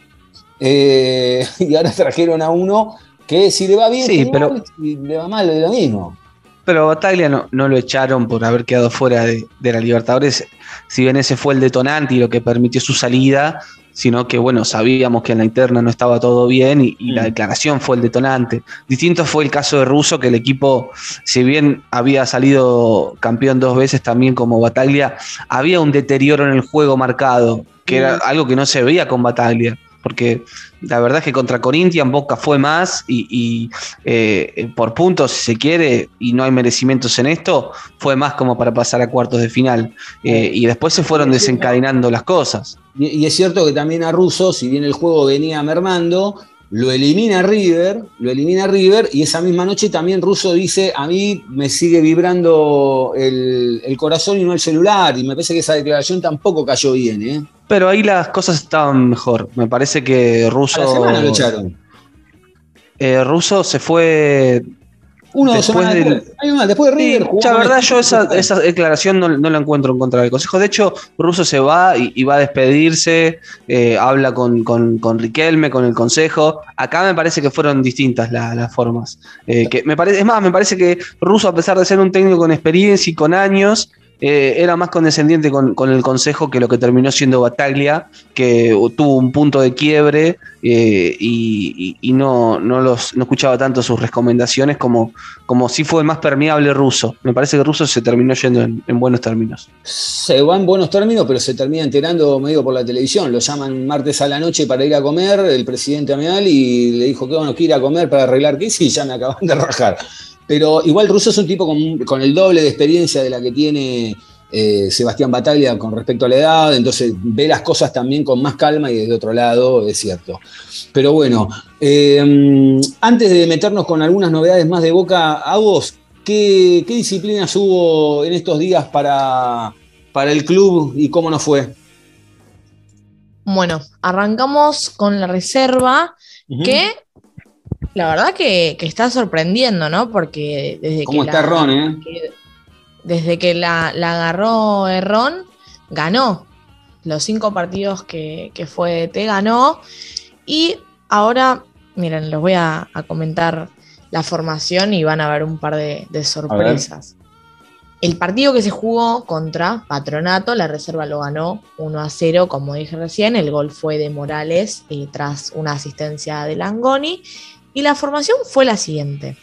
eh, y ahora trajeron a uno que si le va bien, Sí, genial, pero- si le va mal, es lo mismo. Pero Bataglia no, no lo echaron por haber quedado fuera de, de la Libertadores, si bien ese fue el detonante y lo que permitió su salida, sino que bueno, sabíamos que en la interna no estaba todo bien y, y la Mm. declaración fue el detonante. Distinto fue el caso de Russo, que el equipo, si bien había salido campeón dos veces también como Bataglia, había un deterioro en el juego marcado, que era Mm. algo que no se veía con Bataglia. Porque la verdad es que contra Corinthians Boca fue más y, eh, por puntos, si se quiere, y no hay merecimientos en esto, fue más como para pasar a cuartos de final. Eh, y después se fueron desencadenando las cosas. Y, es cierto que también a Russo, si bien el juego venía mermando, lo elimina River, lo elimina River, y esa misma noche también Russo dice, a mí me sigue vibrando el corazón y no el celular, y me parece que esa declaración tampoco cayó bien, ¿eh? Pero ahí las cosas estaban mejor. Me parece que A Russo, la semana lo echaron. eh, Russo se fue Uno o dos Después semanas del-. Hay una, después de River la verdad yo esa, esa declaración no, no la encuentro en contra del Consejo. De hecho, Russo se va y, y va a despedirse, eh, habla con, con- con Riquelme, con el Consejo. Acá me parece que fueron distintas la- las formas. Eh, que me parece, es más, me parece que Russo, a pesar de ser un técnico con experiencia y con años, eh, era más condescendiente con, con el consejo que lo que terminó siendo Bataglia, que tuvo un punto de quiebre eh, y, y- no, no, los, no escuchaba tanto sus recomendaciones como, como si fue más permeable Russo. Me parece que Russo se terminó yendo en, en buenos términos. Se va en buenos términos, pero se termina enterando medio por la televisión. Lo llaman martes a la noche para ir a comer, el presidente Ameal, y le dijo que bueno, que ir a comer para arreglar qué, y ya me acaban de rajar. Pero igual Russo es un tipo con, con el doble de experiencia de la que tiene eh, Sebastián Bataglia con respecto a la edad, entonces ve las cosas también con más calma y desde otro lado, es cierto. Pero bueno, eh, antes de meternos con algunas novedades más de Boca, a vos, ¿qué, qué disciplinas hubo en estos días para, para el club y cómo nos fue? Bueno, arrancamos con la reserva, que la verdad que, que está sorprendiendo, ¿no? Porque desde ¿Cómo que está la, Ron, eh? que- desde que la, la agarró Ron, ganó. Los cinco partidos que, que fue T ganó. Y ahora, miren, les voy a, a comentar la formación y van a ver un par de, de sorpresas. El partido que se jugó contra Patronato, la reserva lo ganó 1 a 0, como dije recién. El gol fue de Morales eh, tras una asistencia de Langoni. Y la formación fue la siguiente.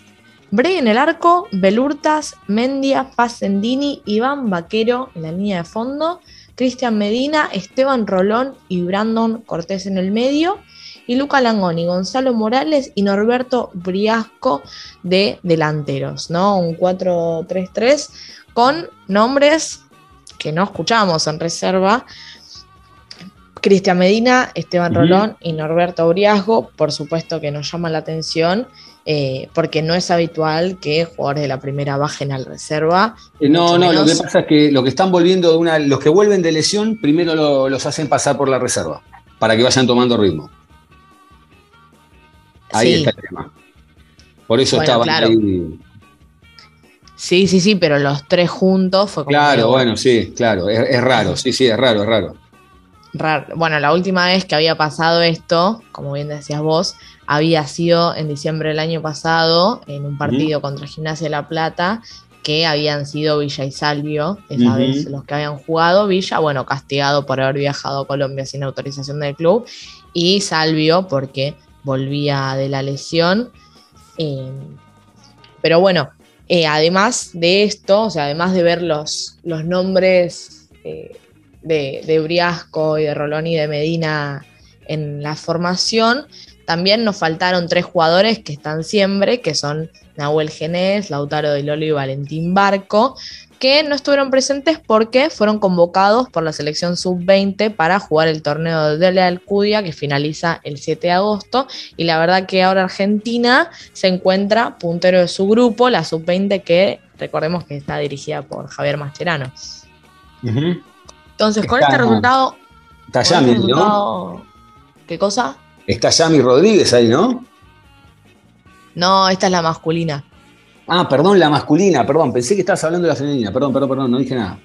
Bray en el arco, Belurtas, Mendia, Facendini, Iván Vaquero en la línea de fondo, Cristian Medina, Esteban Rolón y Brandon Cortés en el medio, y Luca Langoni, Gonzalo Morales y Norberto Briasco de delanteros, ¿no? Un 4-3-3 con nombres que no escuchamos en reserva. Cristian Medina, Esteban. Rolón y Norberto Briasco, por supuesto que nos llama la atención, eh, porque no es habitual que jugadores de la primera bajen al reserva. Eh, No, no, lo que pasa es que lo que están volviendo de una, los que vuelven de lesión, primero lo- los hacen pasar por la reserva, para que vayan tomando ritmo. Ahí Sí. está el tema. Por eso Bueno, estaban claro. ahí. Sí, sí, sí, pero los tres juntos fue como Claro, bueno, sí, claro, es, es raro, sí, sí, es raro, es raro. Raro. Bueno, la última vez que había pasado esto, como bien decías vos, había sido en diciembre del año pasado, en un partido contra Gimnasia de La Plata, que habían sido Villa y Salvio, esa vez los que habían jugado. Villa, bueno, castigado por haber viajado a Colombia sin autorización del club, y Salvio porque volvía de la lesión. Eh, pero bueno, eh, además de esto, o sea, además de ver los, los nombres eh, de, de Briasco y de Rolón y de Medina en la formación, también nos faltaron tres jugadores que están siempre, que son Nahuel Genés, Lautaro de Lolo y Valentín Barco, que no estuvieron presentes porque fueron convocados por la selección sub-20 para jugar el torneo de la Alcudia que finaliza el 7 de agosto. Y la verdad que ahora Argentina se encuentra puntero de su grupo, la sub-20 que recordemos que está dirigida por Javier Mascherano. Ujú. Entonces, con Está- este resultado... Está este Yami, ¿no? ¿Qué cosa? Está Yami Rodríguez ahí, ¿no? No, esta es la masculina. Ah, perdón, la masculina, perdón, pensé que estabas hablando de la femenina, perdón, perdón, perdón, no dije nada.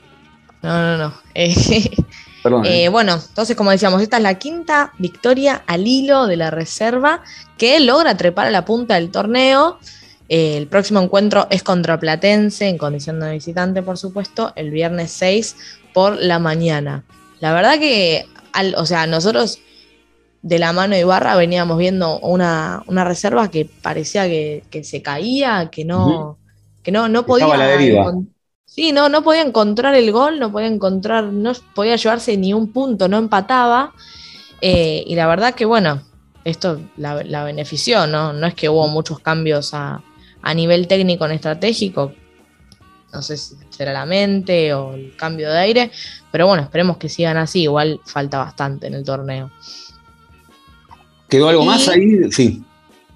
No, no, no. Eh, Perdón. Eh, eh. bueno, entonces como decíamos, esta es la quinta victoria al hilo de la reserva que logra trepar a la punta del torneo. El próximo encuentro es contra Platense, en condición de visitante, por supuesto, el viernes 6 por la mañana. La verdad que, al- o sea, nosotros de la mano de Ibarra veníamos viendo una, una reserva que parecía que, que se caía, que no, que no, no podía. La deriva. Sí, no, no podía encontrar el gol, no podía encontrar, no podía llevarse ni un punto, no empataba. Eh, y la verdad que, bueno, esto la, la benefició, ¿no? No es que hubo muchos cambios a, a nivel técnico en estratégico. No sé si será la mente o el cambio de aire, pero bueno, esperemos que sigan así. Igual falta bastante en el torneo. ¿Quedó algo y- más ahí? Sí.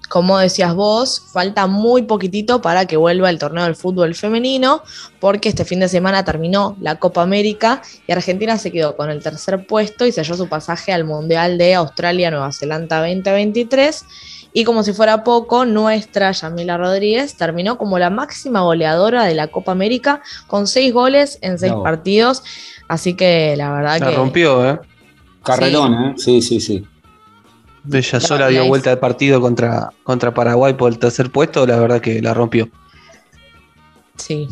como decías vos, falta muy poquitito para que vuelva el torneo del fútbol femenino, porque este fin de semana terminó la Copa América y Argentina se quedó con el tercer puesto y selló su pasaje al Mundial de Australia-Nueva Zelanda 2023. Y como si fuera poco, nuestra Yamila Rodríguez terminó como la máxima goleadora de la Copa América con seis goles en seis partidos. Así que la verdad La que. rompió, ¿eh? Carrerón, ¿eh? Sí, sí, sí. Bella sola la dio vuelta de partido contra, contra Paraguay por el tercer puesto, la verdad que la rompió. Sí,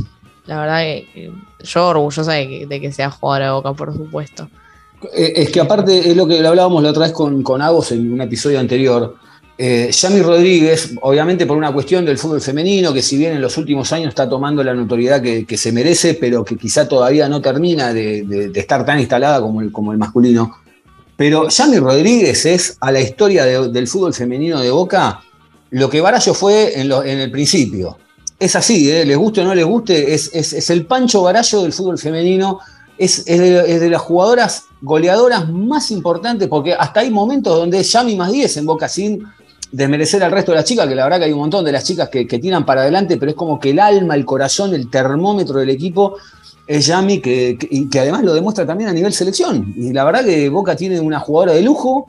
La verdad que, yo orgullosa de que, de que sea jugadora de Boca, por supuesto. Eh, Es que aparte es lo que hablábamos la otra vez con, con Agos en un episodio anterior. Eh, Yami Rodríguez, obviamente por una cuestión del fútbol femenino, que si bien en los últimos años está tomando la notoriedad que, se merece, pero que quizá todavía no termina de, estar tan instalada como el, masculino. Pero Yami Rodríguez es a la historia de- del fútbol femenino de Boca lo que Barallo fue en, el principio. Es así, ¿eh? les guste o no les guste, es, el Pancho Barallo del fútbol femenino es, de, es de las jugadoras goleadoras más importantes, porque hasta hay momentos donde Yami más 10 en Boca sin desmerecer al resto de las chicas, que la verdad que hay un montón de las chicas que, tiran para adelante, pero es como que el alma, el corazón, el termómetro del equipo es Yami, que, que- además lo demuestra también a nivel selección. Y la verdad que Boca tiene una jugadora de lujo.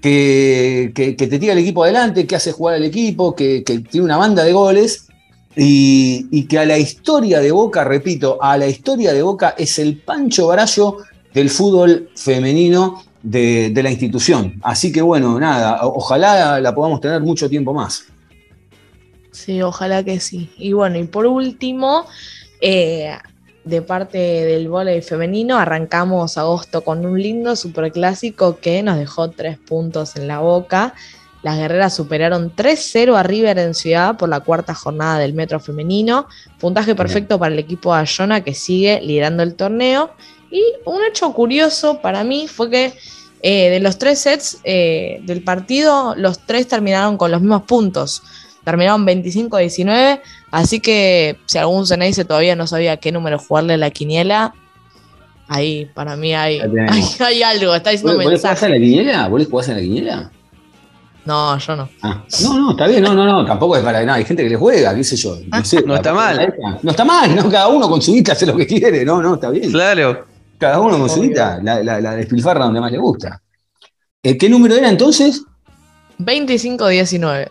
Que, que- te tira el equipo adelante, que hace jugar al equipo, que, que tiene una banda de goles y, y que a la historia de Boca, repito, a la historia de Boca es el Pancho Barallo del fútbol femenino de, de la institución. Así que bueno, nada, ojalá la podamos tener mucho tiempo más. Sí, ojalá que sí. Y bueno, y por último, eh, de parte del vóley femenino, arrancamos agosto con un lindo superclásico que nos dejó tres puntos en la boca. Las guerreras superaron 3-0 a River en Ciudad por la cuarta jornada del Metro Femenino. Puntaje perfecto para el equipo de Ayona que sigue liderando el torneo. Y un hecho curioso para mí fue que eh, de los tres sets eh, del partido, los tres terminaron con los mismos puntos. Terminaron 25-19. Así que si algún Ceneice todavía no sabía qué número jugarle a la quiniela, ahí para mí hay, hay, hay algo. Está ¿Vos, diciendo vos le jugás mensaje. a la quiniela? ¿Vos le jugás a la quiniela? No, yo no. Ah, no, no, está bien, no, no, no, tampoco es para nada. Hay gente que le juega, qué sé yo. No, sé, No está mal. No está mal, no, cada uno con su guita hace lo que quiere, no, no, está bien. Claro. Cada uno con su guita, la, la, la despilfarra donde más le gusta. Eh, ¿Qué número era entonces? 25-19.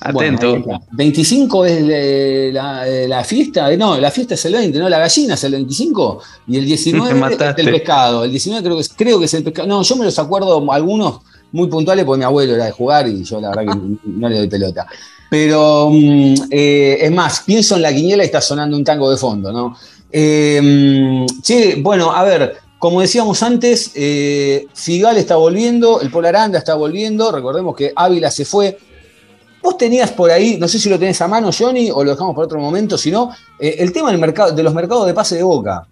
Atento. Bueno, ahí está. 25 es la, la fiesta, eh, no, la fiesta es el 20, ¿no? La gallina es el 25 y el 19 Me es el pescado. El 19 creo que, es, creo que es el pescado. No, yo me los acuerdo algunos muy puntuales porque mi abuelo era de jugar y yo la verdad que no le doy pelota. Pero mm, eh, es más, pienso en la quiniela y está sonando un tango de fondo, ¿no? Eh, che, bueno, a ver, como decíamos antes, eh, Figal está volviendo, el Polaranda está volviendo, recordemos que Ávila se fue. Vos tenías por ahí, no sé si lo tenés a mano, Johnny, o lo dejamos para otro momento, si no, eh, el tema del mercado, de los mercados de pase de boca.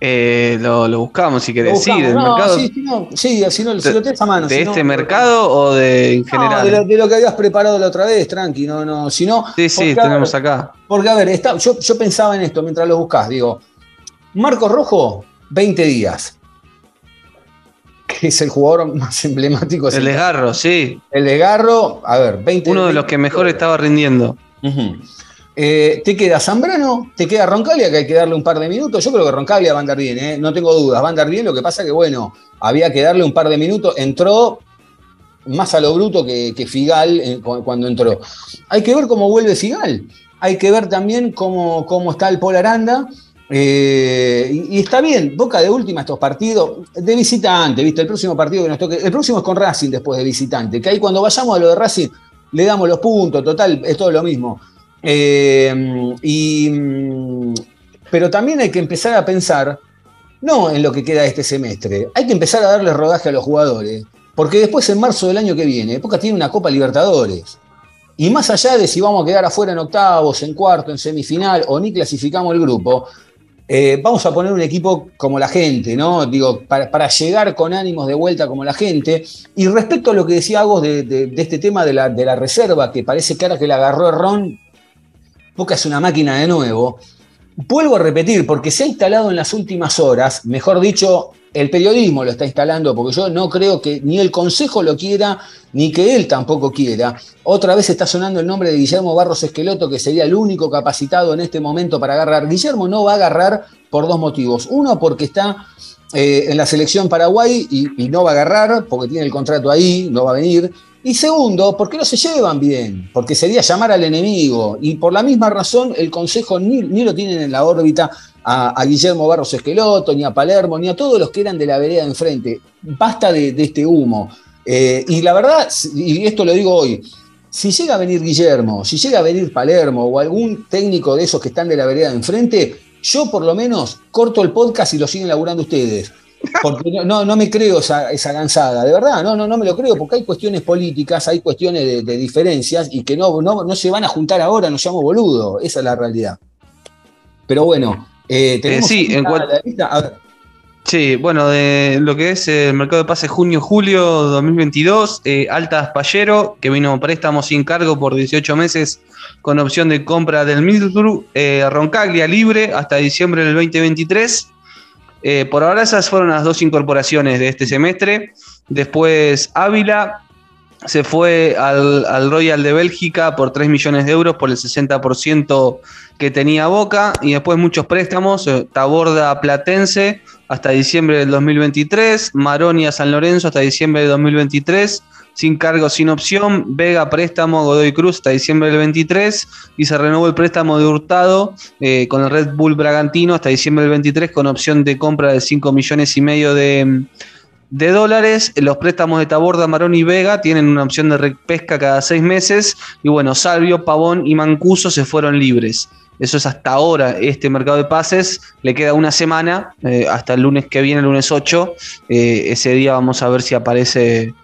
Eh, lo, lo buscamos si querés. Sí, buscamos. del No, mercado. sí, si no, sí, si, no, si lo tenés a mano. ¿De si no- este mercado o de en No, general? de, lo, de lo que habías preparado la otra vez, tranqui, no, no, si no. Sí, sí, porque, tenemos ver, acá. Porque, a ver, está- yo, yo pensaba en esto mientras lo buscás, digo, Marcos Rojo, 20 días. Que es el jugador más emblemático. El desgarro, sí. El de Garro, a ver, 20 Uno de los que mejor estaba rindiendo. Ujú. Eh, te queda Zambrano, te queda Roncaglia, que hay que darle un par de minutos. Yo creo que Roncaglia va a andar bien, ¿eh? no tengo dudas, va a andar bien. Lo que pasa que, bueno, había que darle un par de minutos. Entró más a lo bruto que, Figal eh, cu- cuando entró. Hay que ver cómo vuelve Figal. Hay que ver también cómo, cómo está el Paul Aranda. Y, y está bien, Boca de última estos partidos de visitante, ¿viste? El próximo partido que nos toque, el próximo es con Racing después de visitante, que ahí cuando vayamos a lo de Racing le damos los puntos, total, es todo lo mismo. Eh, y, pero también hay que empezar a pensar, no en lo que queda este semestre, hay que empezar a darle rodaje a los jugadores, porque después en marzo del año que viene, Boca tiene una Copa Libertadores. Y más allá de si vamos a quedar afuera en octavos, en cuarto, en semifinal o ni clasificamos el grupo, eh, vamos a poner un equipo como la gente, ¿no? Digo, para, para llegar con ánimos de vuelta como la gente. Y respecto a lo que decía Agos de, de- de este tema de la, de la reserva, que parece que ahora que la agarró Ron, Boca es una máquina de nuevo. Vuelvo a repetir, porque se ha instalado en las últimas horas, mejor dicho, el periodismo lo está instalando, porque yo no creo que ni el Consejo lo quiera, ni que él tampoco quiera. Otra vez está sonando el nombre de Guillermo Barros Esqueloto, que sería el único capacitado en este momento para agarrar. Guillermo no va a agarrar por dos motivos. Uno, porque está eh, en la selección Paraguay y, y no va a agarrar, porque tiene el contrato ahí, no va a venir. Y segundo, porque no se llevan bien, porque sería llamar al enemigo. Y por la misma razón, el Consejo ni, ni lo tienen en la órbita a, Guillermo Barros Esqueloto, ni a Palermo, ni a todos los que eran de la vereda de enfrente. Basta de, de este humo. Eh, y la verdad, y esto lo digo hoy, Si llega a venir Guillermo, si llega a venir Palermo o algún técnico de esos que están de la vereda de enfrente, yo por lo menos corto el podcast y lo siguen laburando ustedes. Porque no, no, no me creo esa, esa gansada, de verdad, no, no, no me lo creo, porque hay cuestiones políticas, hay cuestiones de, de diferencias y que no, no, no se van a juntar ahora, nos llamo boludo, esa es la realidad. Pero bueno, eh, tenemos sí, una en cuanto- la lista. A ver, Sí, bueno, de lo que es el mercado de pases junio-julio 2022, eh, Altas Pallero, que vino préstamo sin cargo por 18 meses con opción de compra del Middlesbrough, eh, Roncaglia libre hasta diciembre del 2023. Eh, por ahora esas fueron las dos incorporaciones de este semestre. Después Ávila se fue al, al Royal de Bélgica por 3 millones de euros por el 60% que tenía Boca. Y después muchos préstamos, eh, Taborda Platense hasta diciembre del 2023, Maronia San Lorenzo hasta diciembre del 2023, sin cargo, sin opción, Vega préstamo, Godoy Cruz hasta diciembre del 23 y se renovó el préstamo de Hurtado eh, con el Red Bull Bragantino hasta diciembre del 23 con opción de compra de 5 millones y medio de, de dólares. Los préstamos de Taborda, Marón y Vega tienen una opción de repesca cada seis meses y bueno, Salvio, Pavón y Mancuso se fueron libres. Eso es hasta ahora este mercado de pases. Le queda una semana, eh, hasta el lunes que viene, el lunes 8. Eh, ese día vamos a ver si aparece,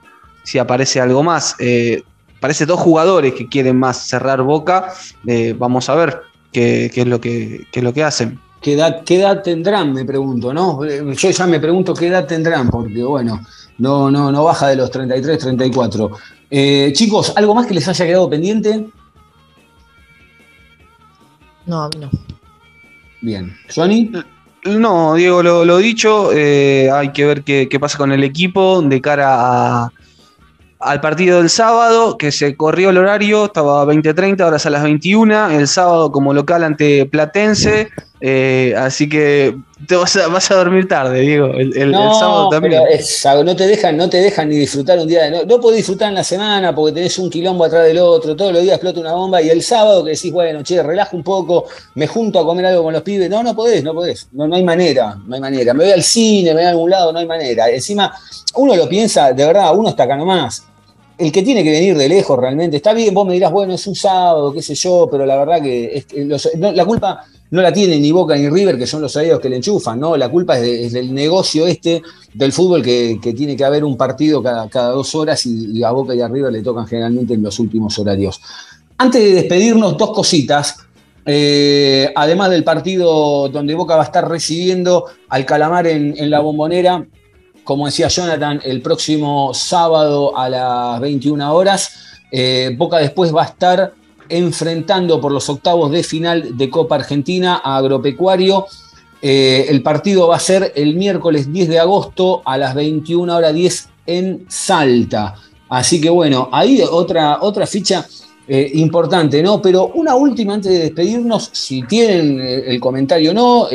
si aparece algo más. Eh, parece dos jugadores que quieren más cerrar boca. Eh, vamos a ver qué, qué es lo que, qué es lo que hacen. ¿qué, edad, ¿Qué edad tendrán? Me pregunto, ¿no? Eh, Yo ya me pregunto qué edad tendrán, porque bueno, no, no, no baja de los 33, 34. Eh, chicos, ¿algo más que les haya quedado pendiente? No, a mí no. Bien. ¿Johnny? No, Diego, lo, lo dicho, eh, hay que ver qué, qué pasa con el equipo de cara a- al partido del sábado, que se corrió el horario, estaba a 20.30, ahora es a las 21, el sábado como local ante Platense, eh, así que te vas a, vas a dormir tarde, Diego, el, el- el sábado también. es no te dejan, no te dejan ni disfrutar un día de no, no podés disfrutar en la semana porque tenés un quilombo atrás del otro, todos los días explota una bomba y el sábado que decís, bueno, che, relaja un poco, me junto a comer algo con los pibes. No, no podés, no podés, no, no hay manera, no hay manera. Me voy al cine, me voy a algún lado, no hay manera. Encima, uno lo piensa, de verdad, uno está acá nomás. El que tiene que venir de lejos realmente, está bien, vos me dirás, bueno, es un sábado, qué sé yo, pero la verdad que es la culpa no la tienen ni Boca ni River, que son los aliados que le enchufan, ¿no? La culpa es, de- del negocio este del fútbol que, tiene que haber un partido cada, dos horas y, y a Boca y a River le tocan generalmente en los últimos horarios. Antes de despedirnos, dos cositas. Eh, además del partido donde Boca va a estar recibiendo al Calamar en, en la bombonera, como decía Jonathan, el próximo sábado a las 21 horas. Eh, Boca después va a estar enfrentando por los octavos de final de Copa Argentina a Agropecuario. Eh, el partido va a ser el miércoles 10 de agosto a las 21 horas 10 en Salta. Así que bueno, ahí otra, otra ficha eh, importante, ¿no? Pero una última antes de despedirnos, si tienen eh, el comentario o no,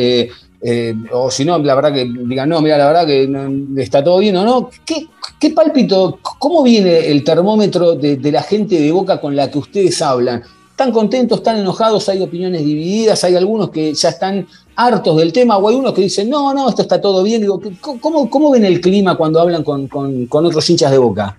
eh, o si no, la verdad que digan, no, mira, la verdad que está todo bien o no. ¿Qué, qué pálpito, cómo viene el termómetro de, la gente de Boca con la que ustedes hablan? ¿Están contentos, están enojados? ¿Hay opiniones divididas? ¿Hay algunos que ya están hartos del tema? ¿O hay unos que dicen, no, no, esto está todo bien? Digo, ¿cómo, cómo ven el clima cuando hablan con, con otros hinchas de Boca?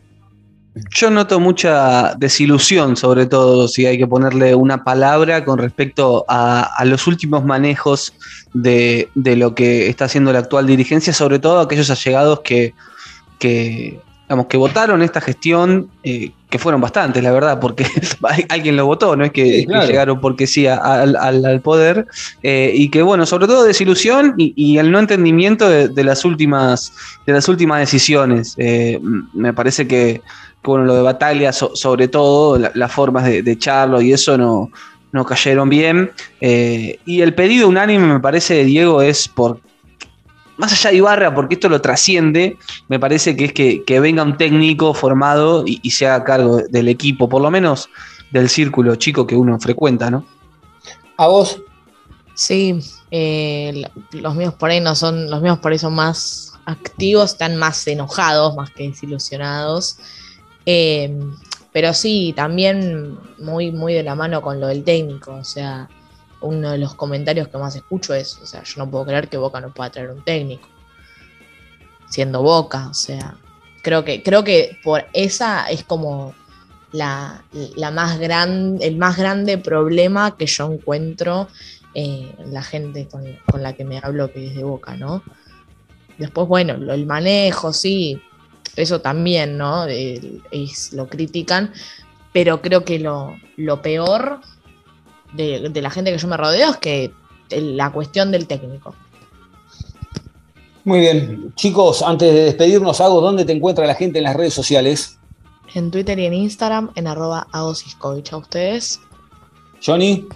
Yo noto mucha desilusión, sobre todo si hay que ponerle una palabra con respecto a, a los últimos manejos de, de, lo que está haciendo la actual dirigencia, sobre todo aquellos allegados que, que, digamos, que votaron esta gestión, eh, que fueron bastantes, la verdad, porque alguien lo votó, no es que, sí, claro. que llegaron porque sí al, al, al poder, eh, y que bueno, sobre todo desilusión y, y el no entendimiento de, de, las últimas, de las últimas decisiones. Eh, me parece que bueno, lo de Bataglia, so, sobre todo, la, las formas de, de, echarlo y eso no, no cayeron bien. Eh, y el pedido unánime, me parece, Diego, es por. Más allá de Ibarra, porque esto lo trasciende, me parece que es que, que venga un técnico formado y, y, se haga cargo del equipo, por lo menos del círculo chico que uno frecuenta, ¿no? ¿A vos? Sí, eh, los míos por ahí no son, los míos por ahí son más activos, están más enojados, más que desilusionados. Eh, pero sí, también muy, muy de la mano con lo del técnico. O sea, uno de los comentarios que más escucho es, o sea, yo no puedo creer que Boca no pueda traer un técnico. Siendo Boca, o sea, creo que, creo que por esa es como la, la más gran, el más grande problema que yo encuentro eh, la gente con, con la que me hablo que es de boca, ¿no? Después, bueno, el manejo, sí, eso también, ¿no? El- es- lo critican, pero creo que lo, lo peor de, de la gente que yo me rodeo es que el- la cuestión del técnico. Muy bien. Chicos, antes de despedirnos, Hago, ¿dónde te encuentra la gente en las redes sociales? En Twitter y en Instagram, en arroba agosiscovich. ¿A ustedes? Johnny,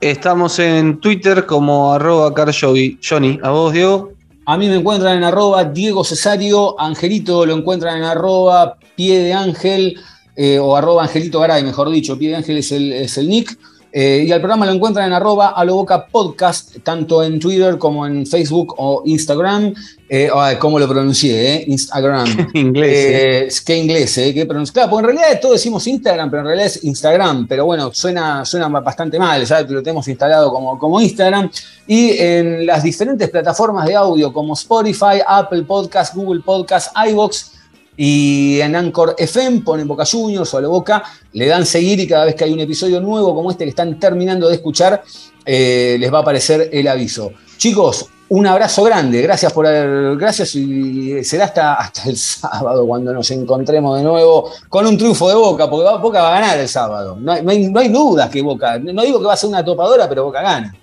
Estamos en Twitter como arroba carjovi. Johnny, ¿a vos, Diego? A mí me encuentran en arroba Diego Cesario, Angelito lo encuentran en arroba Pie de Ángel, eh, o arroba Angelito Garay, mejor dicho, Pie de Ángel es el, es el nick. Eh, y al programa lo encuentran en arroba a lo boca podcast, tanto en Twitter como en Facebook o Instagram. Eh, ay, ¿Cómo lo pronuncié? eh? Instagram. Inglés. eh. Qué inglés, ¿eh? Qué Claro, porque en realidad todos decimos Instagram, pero en realidad es Instagram. Pero bueno, suena, suena bastante mal, ya lo tenemos instalado como, como Instagram. Y en las diferentes plataformas de audio como Spotify, Apple Podcast, Google Podcast, iBox y en Anchor FM ponen Boca Juniors o a Boca, le dan seguir y cada vez que hay un episodio nuevo como este que están terminando de escuchar, eh, les va a aparecer el aviso. Chicos, un abrazo grande, gracias por haber, gracias y será hasta, hasta el sábado cuando nos encontremos de nuevo con un triunfo de Boca, porque Boca va a ganar el sábado. No hay, no hay- no hay dudas que Boca, no digo que va a ser una topadora, pero Boca gana.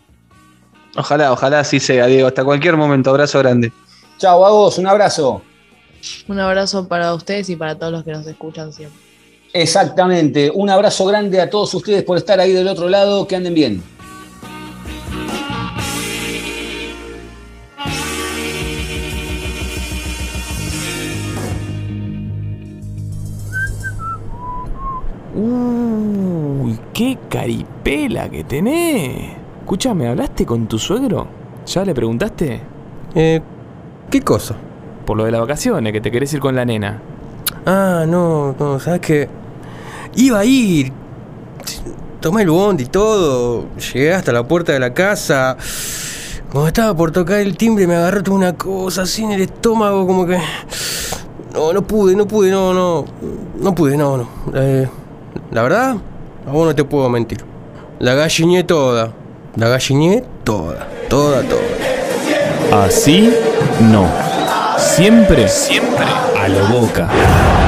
Ojalá, ojalá así sea, Diego. Hasta cualquier momento. Abrazo grande. Chao, a vos, un abrazo. Un abrazo para ustedes y para todos los que nos escuchan siempre. Exactamente, un abrazo grande a todos ustedes por estar ahí del otro lado, que anden bien. Uy, qué caripela que tenés. Escúchame, ¿hablaste con tu suegro? ¿Ya le preguntaste? Eh, ¿qué cosa? Por lo de las vacaciones, que te querés ir con la nena. Ah, no, no, sabes que iba a ir. Tomé el bondi y todo. Llegué hasta la puerta de la casa. Cuando estaba por tocar el timbre me agarró toda una cosa así en el estómago, como que. No, no pude, no pude, no, no. No pude, no, no. Eh, la verdad, a vos no te puedo mentir. La galliné toda. La galliné toda. Toda, toda. Así no. Siempre, siempre a lo boca.